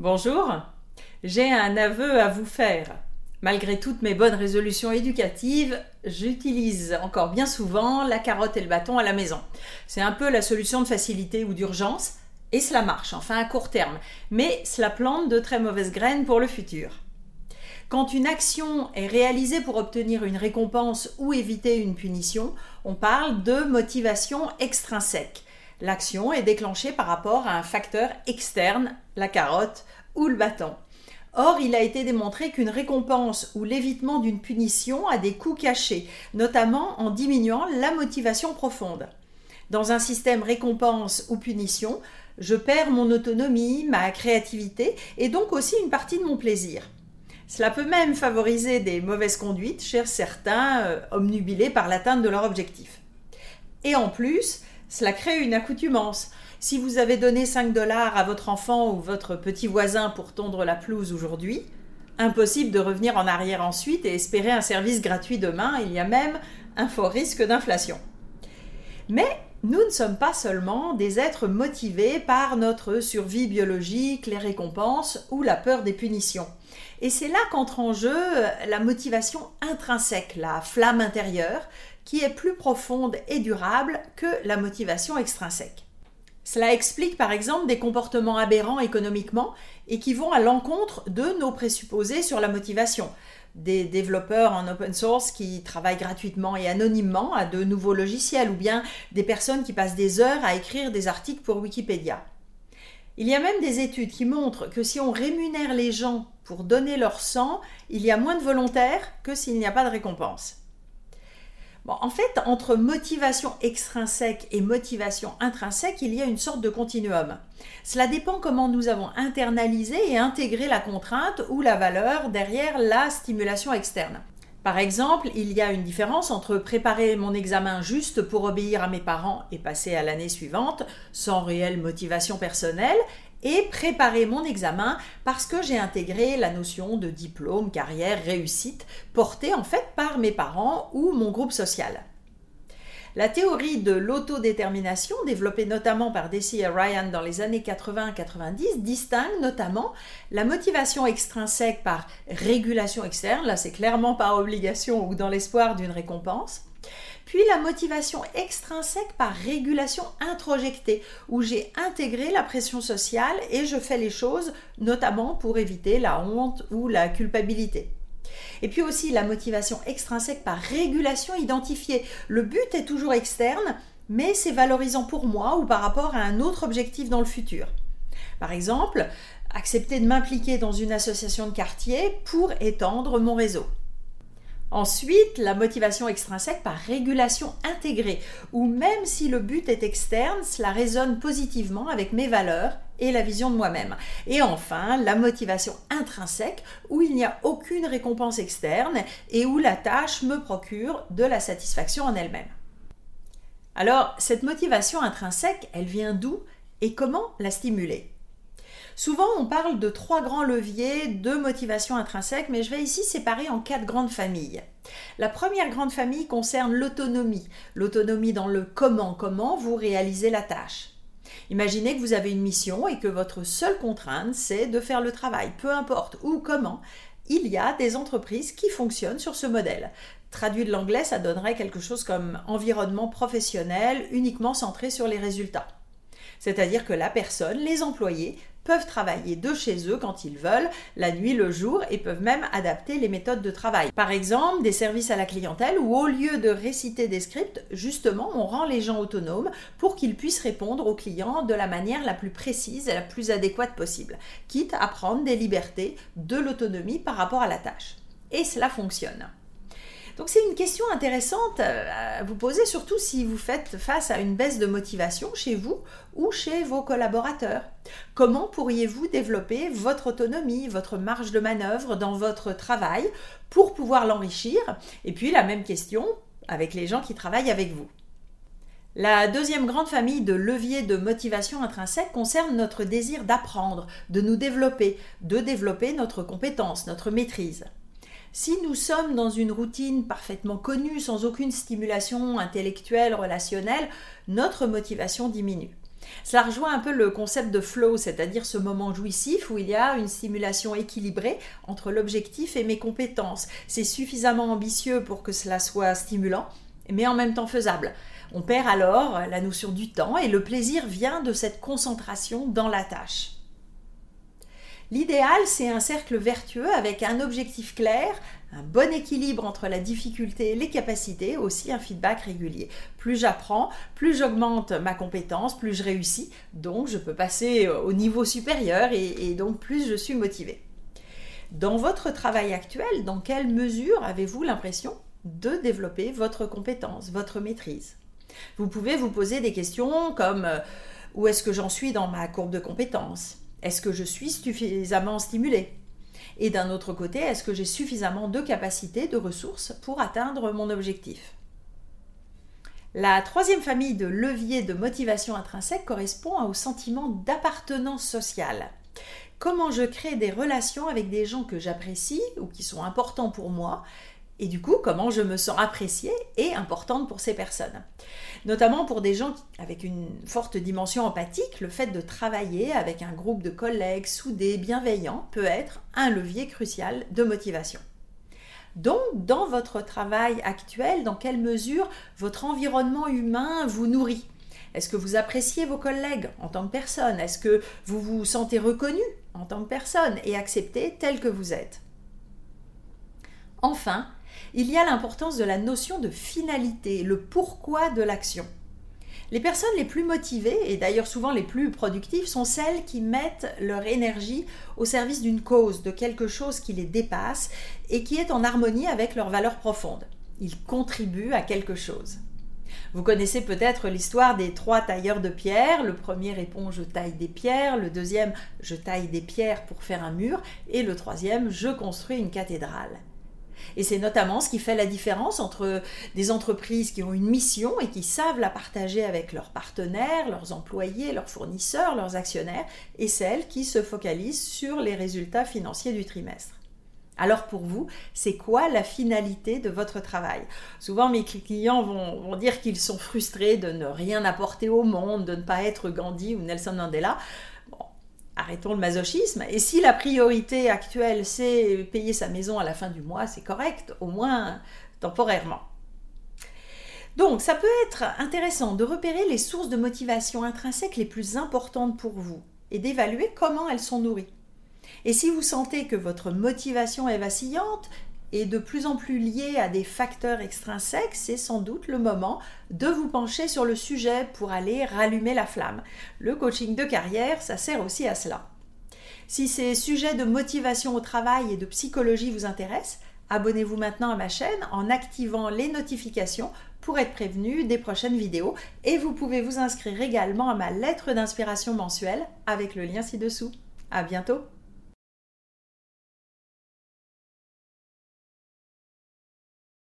Bonjour, j'ai un aveu à vous faire. Malgré toutes mes bonnes résolutions éducatives, j'utilise encore bien souvent la carotte et le bâton à la maison. C'est un peu la solution de facilité ou d'urgence, et cela marche, enfin à court terme, mais cela plante de très mauvaises graines pour le futur. Quand une action est réalisée pour obtenir une récompense ou éviter une punition, on parle de motivation extrinsèque. L'action est déclenchée par rapport à un facteur externe, la carotte ou le bâton. Or, il a été démontré qu'une récompense ou l'évitement d'une punition a des coûts cachés, notamment en diminuant la motivation profonde. Dans un système récompense ou punition, je perds mon autonomie, ma créativité et donc aussi une partie de mon plaisir. Cela peut même favoriser des mauvaises conduites chez certains euh, omnubilés par l'atteinte de leur objectif. Et en plus, cela crée une accoutumance. Si vous avez donné 5 dollars à votre enfant ou votre petit voisin pour tondre la pelouse aujourd'hui, impossible de revenir en arrière ensuite et espérer un service gratuit demain, il y a même un fort risque d'inflation. Mais nous ne sommes pas seulement des êtres motivés par notre survie biologique, les récompenses ou la peur des punitions. Et c'est là qu'entre en jeu la motivation intrinsèque, la flamme intérieure, qui est plus profonde et durable que la motivation extrinsèque. Cela explique par exemple des comportements aberrants économiquement et qui vont à l'encontre de nos présupposés sur la motivation. Des développeurs en open source qui travaillent gratuitement et anonymement à de nouveaux logiciels ou bien des personnes qui passent des heures à écrire des articles pour Wikipédia. Il y a même des études qui montrent que si on rémunère les gens pour donner leur sang, il y a moins de volontaires que s'il n'y a pas de récompense en fait, entre motivation extrinsèque et motivation intrinsèque, il y a une sorte de continuum. Cela dépend comment nous avons internalisé et intégré la contrainte ou la valeur derrière la stimulation externe. Par exemple, il y a une différence entre préparer mon examen juste pour obéir à mes parents et passer à l'année suivante sans réelle motivation personnelle et préparer mon examen parce que j'ai intégré la notion de diplôme, carrière, réussite, portée en fait par mes parents ou mon groupe social. La théorie de l'autodétermination, développée notamment par Deci et Ryan dans les années 80-90, distingue notamment la motivation extrinsèque par régulation externe, là c'est clairement par obligation ou dans l'espoir d'une récompense, puis la motivation extrinsèque par régulation introjectée, où j'ai intégré la pression sociale et je fais les choses notamment pour éviter la honte ou la culpabilité. Et puis aussi la motivation extrinsèque par régulation identifiée. Le but est toujours externe, mais c'est valorisant pour moi ou par rapport à un autre objectif dans le futur. Par exemple, accepter de m'impliquer dans une association de quartier pour étendre mon réseau. Ensuite, la motivation extrinsèque par régulation intégrée, où même si le but est externe, cela résonne positivement avec mes valeurs et la vision de moi-même. Et enfin, la motivation intrinsèque, où il n'y a aucune récompense externe et où la tâche me procure de la satisfaction en elle-même. Alors, cette motivation intrinsèque, elle vient d'où et comment la stimuler? Souvent, on parle de trois grands leviers de motivation intrinsèque, mais je vais ici séparer en quatre grandes familles. La première grande famille concerne l'autonomie. L'autonomie dans le comment, comment vous réalisez la tâche. Imaginez que vous avez une mission et que votre seule contrainte, c'est de faire le travail, peu importe où, comment. Il y a des entreprises qui fonctionnent sur ce modèle. Traduit de l'anglais, ça donnerait quelque chose comme environnement professionnel uniquement centré sur les résultats. C'est-à-dire que la personne, les employés, peuvent travailler de chez eux quand ils veulent, la nuit, le jour, et peuvent même adapter les méthodes de travail. Par exemple, des services à la clientèle où au lieu de réciter des scripts, justement, on rend les gens autonomes pour qu'ils puissent répondre aux clients de la manière la plus précise et la plus adéquate possible, quitte à prendre des libertés de l'autonomie par rapport à la tâche. Et cela fonctionne. Donc c'est une question intéressante euh, à vous poser, surtout si vous faites face à une baisse de motivation chez vous ou chez vos collaborateurs. Comment pourriez-vous développer votre autonomie, votre marge de manœuvre dans votre travail pour pouvoir l'enrichir? Et puis la même question avec les gens qui travaillent avec vous. La deuxième grande famille de leviers de motivation intrinsèque concerne notre désir d'apprendre, de nous développer, de développer notre compétence, notre maîtrise. Si nous sommes dans une routine parfaitement connue, sans aucune stimulation intellectuelle, relationnelle, notre motivation diminue. Cela rejoint un peu le concept de flow, c'est-à-dire ce moment jouissif où il y a une stimulation équilibrée entre l'objectif et mes compétences. C'est suffisamment ambitieux pour que cela soit stimulant, mais en même temps faisable. On perd alors la notion du temps et le plaisir vient de cette concentration dans la tâche. L'idéal, c'est un cercle vertueux avec un objectif clair, un bon équilibre entre la difficulté et les capacités, aussi un feedback régulier. Plus j'apprends, plus j'augmente ma compétence, plus je réussis, donc je peux passer au niveau supérieur et, donc plus je suis motivé. Dans votre travail actuel, dans quelle mesure avez-vous l'impression de développer votre compétence, votre maîtrise? Vous pouvez vous poser des questions comme euh, où est-ce que j'en suis dans ma courbe de compétences est-ce que je suis suffisamment stimulé Et d'un autre côté, est-ce que j'ai suffisamment de capacités, de ressources pour atteindre mon objectif? La troisième famille de leviers de motivation intrinsèque correspond au sentiment d'appartenance sociale. Comment je crée des relations avec des gens que j'apprécie ou qui sont importants pour moi et du coup comment je me sens appréciée et importante pour ces personnes. Notamment pour des gens avec une forte dimension empathique, le fait de travailler avec un groupe de collègues soudés, bienveillants, peut être un levier crucial de motivation. Donc, dans votre travail actuel, dans quelle mesure votre environnement humain vous nourrit? Est-ce que vous appréciez vos collègues en tant que personne? Est-ce que vous vous sentez reconnu en tant que personne et accepté tel que vous êtes? Enfin, il y a l'importance de la notion de finalité, le pourquoi de l'action. Les personnes les plus motivées, et d'ailleurs souvent les plus productives, sont celles qui mettent leur énergie au service d'une cause, de quelque chose qui les dépasse et qui est en harmonie avec leurs valeurs profondes. Ils contribuent à quelque chose. Vous connaissez peut-être l'histoire des trois tailleurs de pierre. Le premier répond je taille des pierres, le deuxième je taille des pierres pour faire un mur, et le troisième je construis une cathédrale. Et c'est notamment ce qui fait la différence entre des entreprises qui ont une mission et qui savent la partager avec leurs partenaires, leurs employés, leurs fournisseurs, leurs actionnaires, et celles qui se focalisent sur les résultats financiers du trimestre. Alors pour vous, c'est quoi la finalité de votre travail? Souvent mes clients vont, vont dire qu'ils sont frustrés de ne rien apporter au monde, de ne pas être Gandhi ou Nelson Mandela arrêtons le masochisme. Et si la priorité actuelle, c'est payer sa maison à la fin du mois, c'est correct, au moins temporairement. Donc, ça peut être intéressant de repérer les sources de motivation intrinsèque les plus importantes pour vous et d'évaluer comment elles sont nourries. Et si vous sentez que votre motivation est vacillante, et de plus en plus lié à des facteurs extrinsèques, c'est sans doute le moment de vous pencher sur le sujet pour aller rallumer la flamme. Le coaching de carrière, ça sert aussi à cela. Si ces sujets de motivation au travail et de psychologie vous intéressent, abonnez-vous maintenant à ma chaîne en activant les notifications pour être prévenu des prochaines vidéos et vous pouvez vous inscrire également à ma lettre d'inspiration mensuelle avec le lien ci-dessous. À bientôt!